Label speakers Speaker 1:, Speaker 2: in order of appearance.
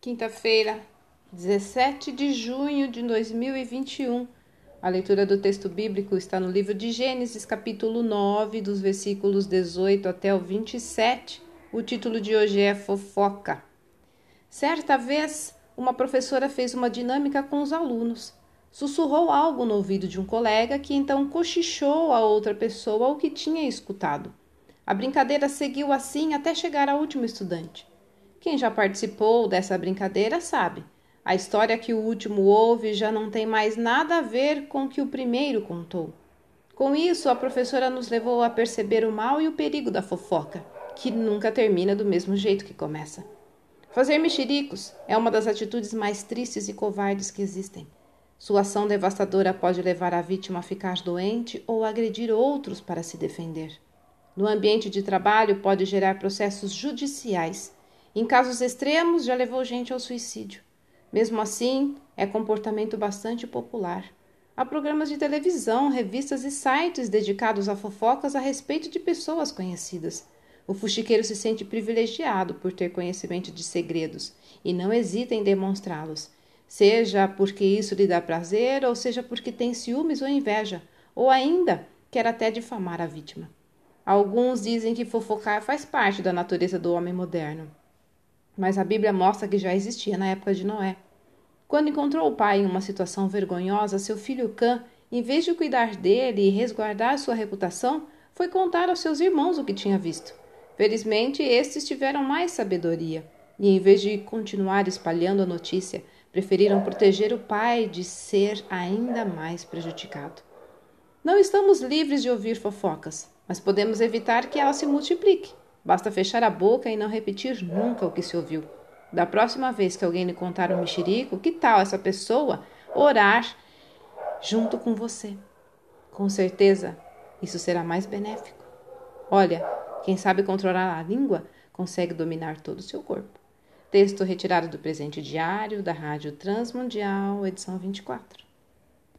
Speaker 1: Quinta-feira, 17 de junho de 2021. A leitura do texto bíblico está no livro de Gênesis, capítulo 9, dos versículos 18 até o 27. O título de hoje é Fofoca. Certa vez, uma professora fez uma dinâmica com os alunos. Sussurrou algo no ouvido de um colega que então cochichou a outra pessoa o que tinha escutado. A brincadeira seguiu assim até chegar ao último estudante. Quem já participou dessa brincadeira sabe. A história que o último ouve já não tem mais nada a ver com o que o primeiro contou. Com isso, a professora nos levou a perceber o mal e o perigo da fofoca, que nunca termina do mesmo jeito que começa. Fazer mexericos é uma das atitudes mais tristes e covardes que existem. Sua ação devastadora pode levar a vítima a ficar doente ou agredir outros para se defender. No ambiente de trabalho, pode gerar processos judiciais. Em casos extremos, já levou gente ao suicídio. Mesmo assim, é comportamento bastante popular. Há programas de televisão, revistas e sites dedicados a fofocas a respeito de pessoas conhecidas. O fuxiqueiro se sente privilegiado por ter conhecimento de segredos e não hesita em demonstrá-los, seja porque isso lhe dá prazer, ou seja porque tem ciúmes ou inveja, ou ainda quer até difamar a vítima. Alguns dizem que fofocar faz parte da natureza do homem moderno. Mas a Bíblia mostra que já existia na época de Noé. Quando encontrou o pai em uma situação vergonhosa, seu filho Cã, em vez de cuidar dele e resguardar sua reputação, foi contar aos seus irmãos o que tinha visto. Felizmente, estes tiveram mais sabedoria e, em vez de continuar espalhando a notícia, preferiram proteger o pai de ser ainda mais prejudicado. Não estamos livres de ouvir fofocas, mas podemos evitar que ela se multiplique. Basta fechar a boca e não repetir nunca o que se ouviu. Da próxima vez que alguém lhe contar um mexerico, que tal essa pessoa orar junto com você? Com certeza, isso será mais benéfico. Olha, quem sabe controlar a língua consegue dominar todo o seu corpo. Texto retirado do presente diário da Rádio Transmundial, edição 24.